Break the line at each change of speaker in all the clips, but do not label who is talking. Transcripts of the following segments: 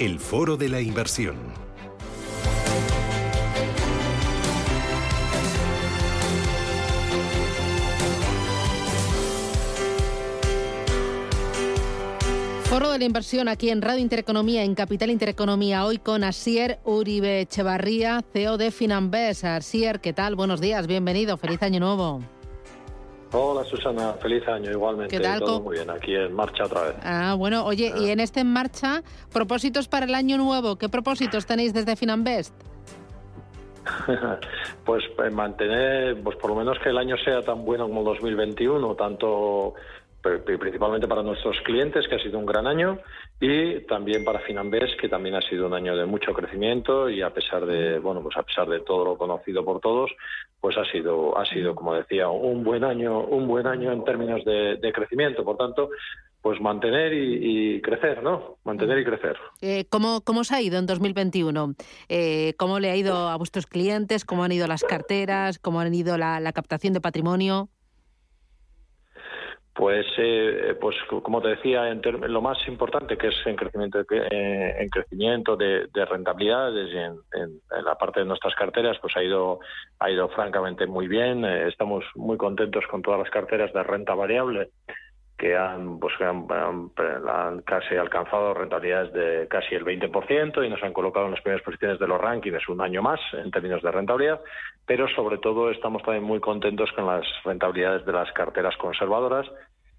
El Foro de la Inversión.
Foro de la inversión aquí en Radio Intereconomía, en Capital Intereconomía, hoy con Asier Uribe Echevarría, CEO de Finambes. Asier, ¿qué tal? Buenos días, bienvenido, feliz año nuevo.
Hola Susana, feliz año igualmente.
¿Qué tal?
Todo muy bien, aquí en marcha otra vez.
Ah, bueno, oye, y en este en marcha, propósitos para el año nuevo, ¿qué propósitos tenéis desde Finambest?
pues eh, mantener, pues por lo menos que el año sea tan bueno como el 2021, tanto principalmente para nuestros clientes, que ha sido un gran año, y también para Finambes, que también ha sido un año de mucho crecimiento y a pesar de, bueno, pues a pesar de todo lo conocido por todos, pues ha sido, ha sido, como decía, un buen año, un buen año en términos de, crecimiento. Por tanto, pues mantener y, crecer, ¿no? Mantener y crecer.
Eh, ¿cómo, ¿Cómo os ha ido en 2021? Eh, ¿Cómo le ha ido a vuestros clientes? ¿Cómo han ido las carteras? ¿Cómo han ido la, la captación de patrimonio?
Pues, eh, pues como te decía, en lo más importante que es en crecimiento, eh, en crecimiento de, rentabilidades y en, la parte de nuestras carteras, pues ha ido, ha ido francamente muy bien. Eh, estamos muy contentos con todas las carteras de renta variable que han, pues, han, han, casi alcanzado rentabilidades de casi el 20% y nos han colocado en las primeras posiciones de los rankings un año más en términos de rentabilidad, pero sobre todo estamos también muy contentos con las rentabilidades de las carteras conservadoras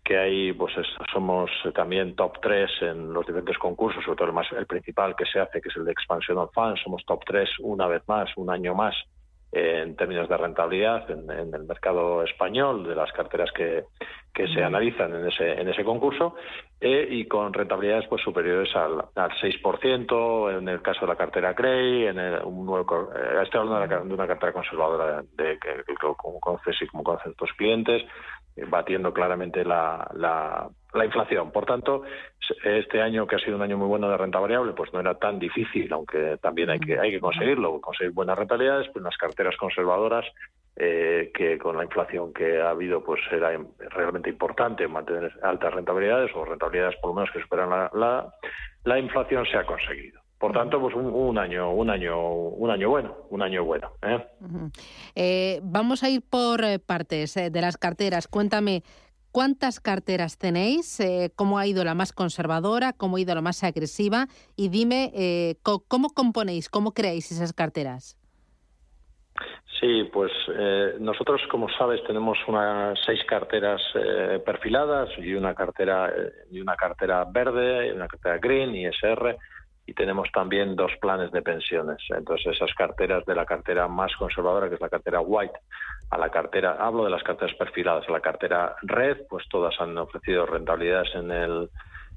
que ahí pues somos también top 3 en los diferentes concursos, sobre todo el, más, el principal que se hace, que es el de Expansion of Funds, somos top 3 una vez más, un año más en términos de rentabilidad en, el mercado español de las carteras que, que se analizan en ese, en ese concurso. Eh, y con rentabilidades pues superiores al, al 6% en el caso de la cartera Grey, en un nuevo, eh, estoy hablando de, una cartera conservadora de, que, como conoces y como conocen tus clientes, eh, batiendo claramente la, la, la, inflación. Por tanto, este año que ha sido un año muy bueno de renta variable, pues no era tan difícil, aunque también hay que, hay que conseguirlo, conseguir buenas rentabilidades, pues las carteras conservadoras eh, que con la inflación que ha habido, pues era realmente importante mantener altas rentabilidades o rentabilidades por lo menos que superan la, la inflación se ha conseguido. Por tanto, pues un, año, un año, un año bueno, un año bueno. ¿eh?
Eh, vamos a ir por eh, partes de las carteras. Cuéntame, ¿cuántas carteras tenéis? ¿Cómo ha ido la más conservadora? ¿Cómo ha ido la más agresiva? Y dime, ¿cómo componéis, cómo creáis esas carteras?
Sí, pues nosotros, como sabes, tenemos unas seis carteras perfiladas y una cartera y una cartera verde, y una cartera green, y ISR y tenemos también dos planes de pensiones. Entonces, esas carteras de la cartera más conservadora, que es la cartera white, a la cartera, hablo de las carteras perfiladas, a la cartera red, pues todas han ofrecido rentabilidades en el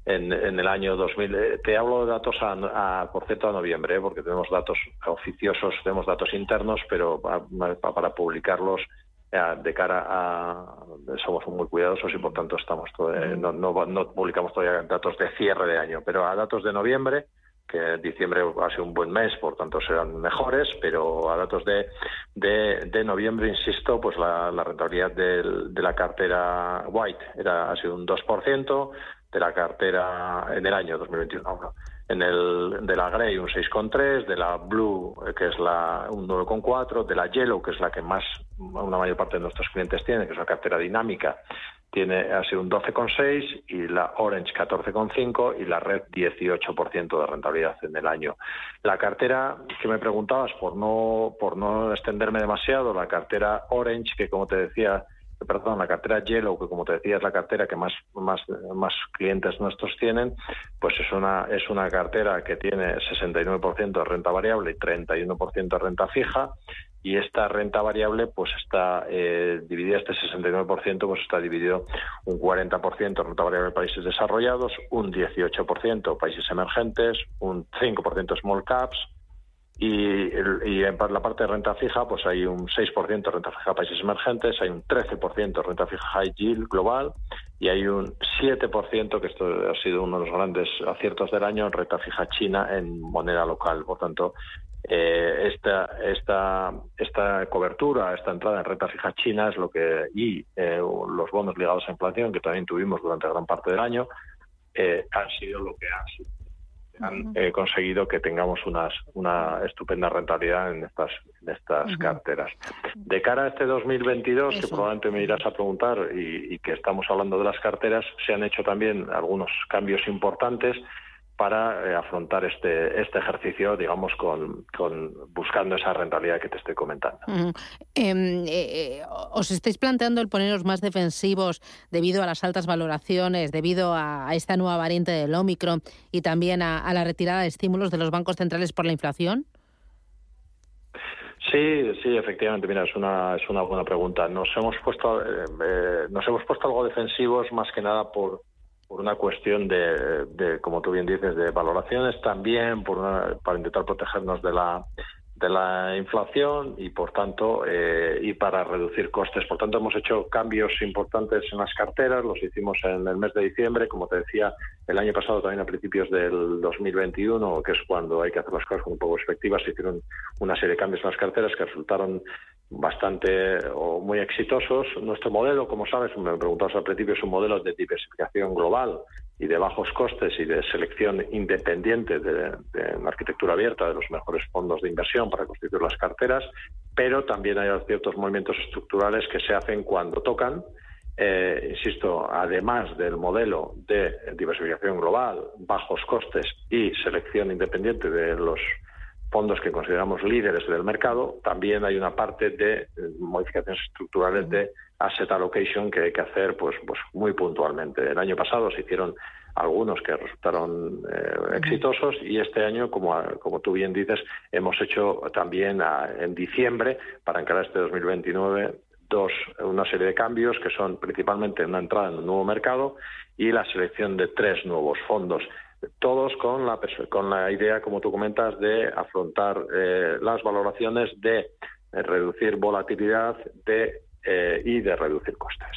en, el año 2000. Eh, te hablo de datos, a, por cierto, a noviembre, ¿eh? porque tenemos datos oficiosos, tenemos datos internos, pero para, publicarlos eh, de cara a somos muy cuidadosos y por tanto estamos no, no, no publicamos todavía datos de cierre de año, pero a datos de noviembre que diciembre ha sido un buen mes, por tanto serán mejores, pero a datos de, de, noviembre, insisto, pues la, rentabilidad de la cartera White era, ha sido un 2%, de la cartera en el año 2021, en el de la Grey un 6,3, de la Blue, que es la un 9,4, de la Yellow, que es la que más, una mayor parte de nuestros clientes tienen, que es una cartera dinámica, tiene ha sido un 12,6 y la Orange 14,5 y la Red 18% de rentabilidad en el año. La cartera que me preguntabas por no por no extenderme demasiado, la cartera Orange que como te decía perdón, la cartera Yellow, que como te decía es la cartera que más, más, más clientes nuestros tienen, pues es una, es una cartera que tiene 69% de renta variable y 31% de renta fija y esta renta variable pues está eh, dividida, este 69% pues está dividido un 40% renta variable países desarrollados, un 18% países emergentes, un 5% small caps, y, en la parte de renta fija, pues hay un 6% renta fija países emergentes, hay un 13% renta fija high yield global y hay un 7%, que esto ha sido uno de los grandes aciertos del año, en renta fija china en moneda local. Por tanto, eh, esta, esta, esta cobertura, esta entrada en renta fija china es lo que, y eh, los bonos ligados a inflación, que también tuvimos durante gran parte del año, eh, han sido lo que han sido han eh, conseguido que tengamos unas, una estupenda rentabilidad en estas, en estas carteras. De cara a este 2022, que probablemente me irás a preguntar y, y, que estamos hablando de las carteras, se han hecho también algunos cambios importantes para eh, afrontar este, este ejercicio, digamos, con, con, buscando esa rentabilidad que te estoy comentando.
Em, eh, eh, ¿Os estáis planteando el poneros más defensivos debido a las altas valoraciones, debido a, esta nueva variante del Omicron y también a, la retirada de estímulos de los bancos centrales por la inflación?
Sí, sí, efectivamente. Mira, es una es una buena pregunta. Nos hemos puesto nos hemos puesto algo defensivos más que nada por por una cuestión de, de, como tú bien dices, de valoraciones, también por para intentar protegernos de la de la inflación y por tanto eh, y para reducir costes. Por tanto hemos hecho cambios importantes en las carteras, los hicimos en el mes de diciembre, como te decía el año pasado también a principios del 2021, que es cuando hay que hacer las cosas con un poco perspectiva, se hicieron una serie de cambios en las carteras que resultaron bastante o muy exitosos. Nuestro modelo, como sabes, me preguntabas al principio, es un modelo de diversificación global y de bajos costes y de selección independiente de, de arquitectura abierta de los mejores fondos de inversión para constituir las carteras, pero también hay ciertos movimientos estructurales que se hacen cuando tocan. Eh, insisto, además del modelo de diversificación global, bajos costes y selección independiente de los fondos que consideramos líderes del mercado, también hay una parte de eh, modificaciones estructurales de asset allocation que hay que hacer pues, pues muy puntualmente. El año pasado se hicieron algunos que resultaron eh, exitosos y este año, como, como tú bien dices, hemos hecho también en diciembre, para encarar este 2029, dos, una serie de cambios que son principalmente una entrada en un nuevo mercado y la selección de tres nuevos fondos todos con la, con la idea, como tú comentas, de afrontar eh, las valoraciones, de eh, reducir volatilidad de, eh, y de reducir costes.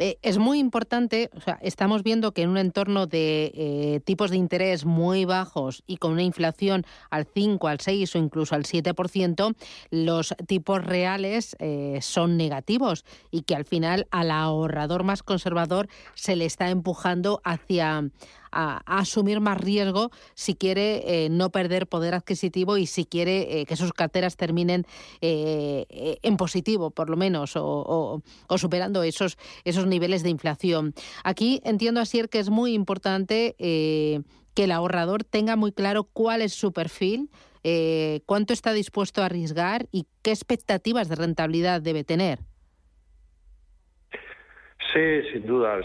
Es muy importante, o sea, estamos viendo que en un entorno de eh, tipos de interés muy bajos y con una inflación al 5, al 6 o incluso al 7%, los tipos reales eh, son negativos y que al final al ahorrador más conservador se le está empujando hacia, a, asumir más riesgo si quiere eh, no perder poder adquisitivo y si quiere eh, que sus carteras terminen eh, en positivo, por lo menos, o, superando esos, esos niveles de inflación. Aquí entiendo, así que es muy importante que el ahorrador tenga muy claro cuál es su perfil, cuánto está dispuesto a arriesgar y qué expectativas de rentabilidad debe tener.
Sí, sin duda.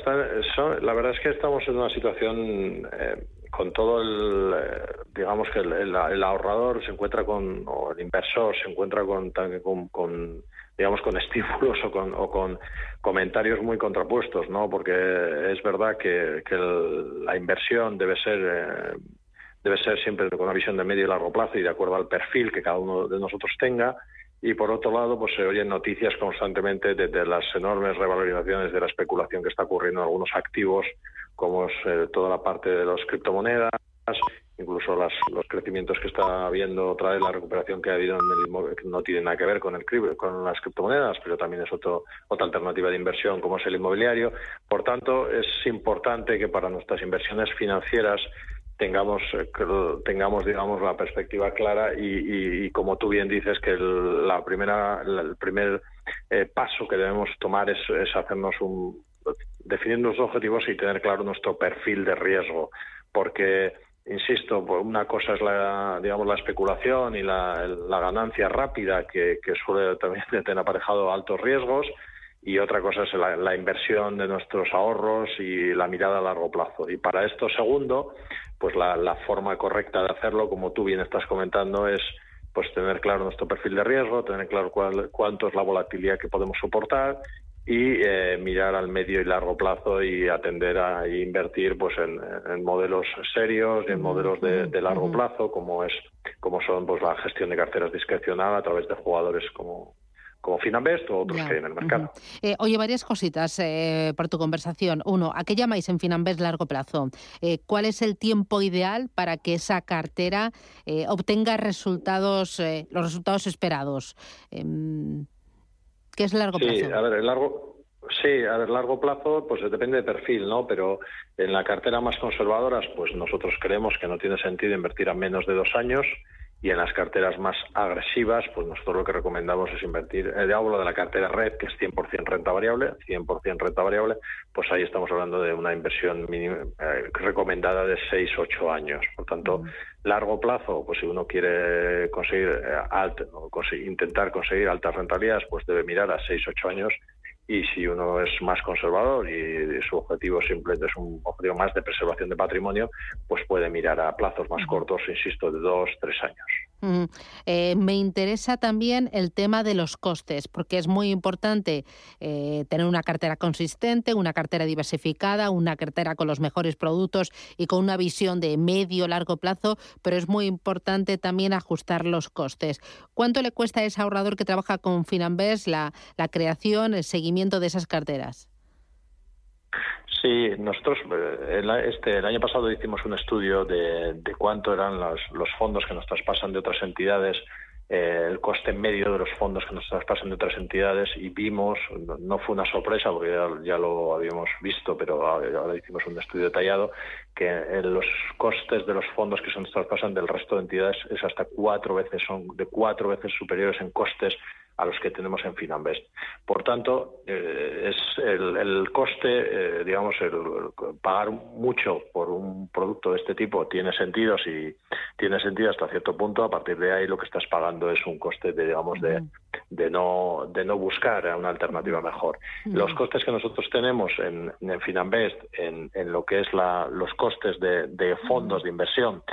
la verdad es que estamos en una situación eh, con todo el, eh, digamos que el, ahorrador se encuentra con, o el inversor se encuentra con, con, digamos, con estímulos o con, o con comentarios muy contrapuestos, ¿no? Porque es verdad que, que la inversión debe ser eh, debe ser siempre con una visión de medio y largo plazo y de acuerdo al perfil que cada uno de nosotros tenga y por otro lado pues se oyen noticias constantemente de, las enormes revalorizaciones de la especulación que está ocurriendo en algunos activos como es eh, toda la parte de las criptomonedas incluso los crecimientos que está habiendo otra vez la recuperación que ha habido en el que no tiene nada que ver con el con las criptomonedas pero también es otro, otra alternativa de inversión como es el inmobiliario. Por tanto es importante que para nuestras inversiones financieras tengamos eh, tengamos digamos la perspectiva clara y, como tú bien dices que el, la primera el primer eh, paso que debemos tomar es, hacernos un definir nuestros objetivos y tener claro nuestro perfil de riesgo porque insisto una cosa es la digamos la especulación y la, ganancia rápida que, que suele también tener aparejado altos riesgos y otra cosa es la, inversión de nuestros ahorros y la mirada a largo plazo. Y para esto segundo, pues la, forma correcta de hacerlo, como tú bien estás comentando, es pues tener claro nuestro perfil de riesgo, tener claro cuál, cuánto es la volatilidad que podemos soportar y eh, mirar al medio y largo plazo y atender a invertir pues en, modelos serios y en modelos de, largo plazo como es como son pues la gestión de carteras discrecional a través de jugadores como como Finambest o otros que hay en el mercado.
Eh, oye, varias cositas eh, por tu conversación. Uno, ¿a qué llamáis en Finambest largo plazo? Eh, ¿Cuál es el tiempo ideal para que esa cartera obtenga resultados, los resultados esperados? Em, ¿Qué es largo plazo?
Sí, a ver, el largo, Sí, a ver, largo plazo, pues depende de perfil, ¿no? Pero en la cartera más conservadoras, pues nosotros creemos que no tiene sentido invertir a menos de dos años y en las carteras más agresivas, pues nosotros lo que recomendamos es invertir, eh, hablo de la cartera red, que es 100% renta variable, 100% renta variable, pues ahí estamos hablando de una inversión mínima, eh, recomendada de 6-8 años. Por tanto, largo plazo, pues si uno quiere conseguir eh, intentar conseguir altas rentabilidades, pues debe mirar a 6-8 años y si uno es más conservador y su objetivo simplemente es un objetivo más de preservación de patrimonio, pues puede mirar a plazos más cortos, insisto, de dos, tres años.
Eh, me interesa también el tema de los costes, porque es muy importante eh, tener una cartera consistente, una cartera diversificada, una cartera con los mejores productos y con una visión de medio largo plazo, pero es muy importante también ajustar los costes. ¿Cuánto le cuesta a ese ahorrador que trabaja con Finambes la, la creación, el seguimiento de esas carteras?
Sí, nosotros eh, este, el año pasado hicimos un estudio de, cuánto eran los, fondos que nos traspasan de otras entidades, eh, el coste medio de los fondos que nos traspasan de otras entidades y vimos, no, fue una sorpresa porque ya, lo habíamos visto, pero ahora hicimos un estudio detallado, que los costes de los fondos que se nos traspasan del resto de entidades es hasta cuatro veces, son de cuatro veces superiores en costes a los que tenemos en Finambest. Por tanto, eh, es el, coste, eh, digamos, el, pagar mucho por un producto de este tipo tiene sentido si tiene sentido hasta cierto punto. A partir de ahí lo que estás pagando es un coste de, digamos, de, de no de no buscar una alternativa mejor. Los costes que nosotros tenemos en, en Finambest, en, en, lo que es la, los costes de, de fondos de inversión,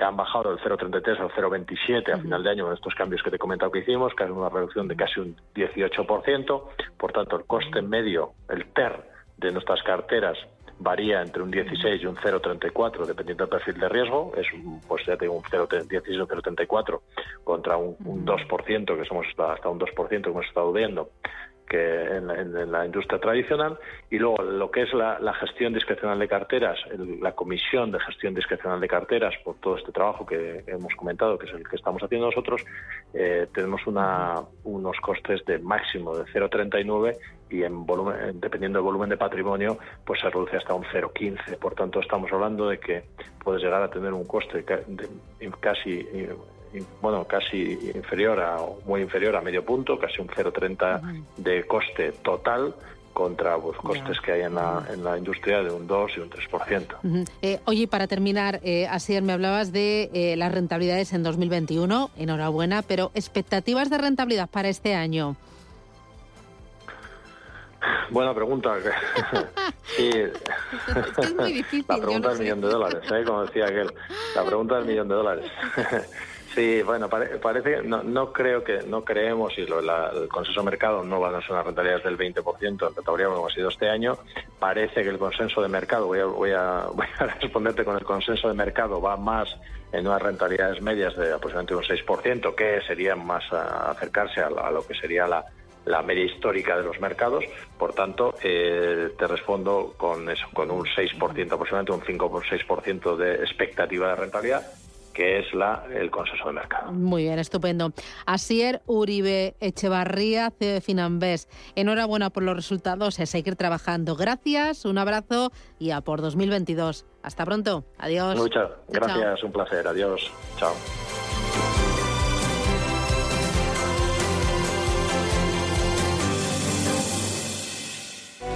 han bajado del 0,33 al 0,27 a final de año con estos cambios que te he comentado que hicimos, que es una reducción de casi un 18%. Por tanto, el coste medio, el TER de nuestras carteras varía entre un 16 y un 0,34 dependiendo del perfil de riesgo, es pues ya tengo un 0,16 o 0,34 contra un, un 2% que somos hasta un 2% que hemos estado viendo que en la, industria tradicional. Y luego lo que es la, gestión discrecional de carteras, la comisión de gestión discrecional de carteras por todo este trabajo que hemos comentado, que es el que estamos haciendo nosotros, eh, tenemos una, unos costes de máximo de 0,39 y en volumen, dependiendo del volumen de patrimonio, pues se reduce hasta un 0,15. Por tanto, estamos hablando de que puedes llegar a tener un coste casi bueno, casi inferior a, muy inferior a medio punto, casi un 0,30 de coste total contra los pues, costes que hay en la, en la industria de un 2 y un 3%.
Eh, oye, para terminar, eh, me hablabas de eh, las rentabilidades en 2021, enhorabuena, pero expectativas de rentabilidad para este año.
Buena pregunta. sí.
es muy difícil.
La pregunta del millón de dólares, ¿eh? como decía aquel. La pregunta del millón de dólares. Sí, bueno, parece que no, creo que, no creemos, y el consenso de mercado no van a ser unas rentabilidades del 20% en categoría como ha sido este año. Parece que el consenso de mercado, voy a, voy, a, voy a responderte con el consenso de mercado, va más en unas rentabilidades medias de aproximadamente un 6%, que sería más acercarse a, lo que sería la, la media histórica de los mercados. Por tanto, eh, te respondo con eso, con un 6%, aproximadamente un 5 por 6% de expectativa de rentabilidad que es la, el consenso de mercado.
Muy bien, estupendo. Asier Uribe Echevarría, CEO de Finambés. Enhorabuena por los resultados a seguir trabajando. Gracias, un abrazo y a por 2022. Hasta pronto. Adiós.
Muchas gracias, un placer. Adiós. Chao.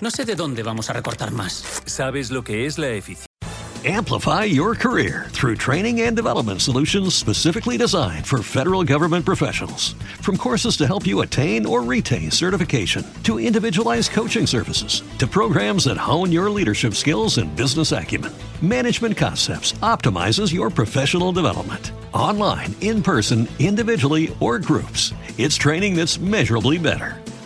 No sé de dónde vamos a recortar más.
¿Sabes lo que es la eficiencia?
Amplify your career through training and development solutions specifically designed for federal government professionals. From courses to help you attain or retain certification, to individualized coaching services, to programs that hone your leadership skills and business acumen, Management Concepts optimizes your professional development. Online, in person, individually, or groups, it's training that's measurably better.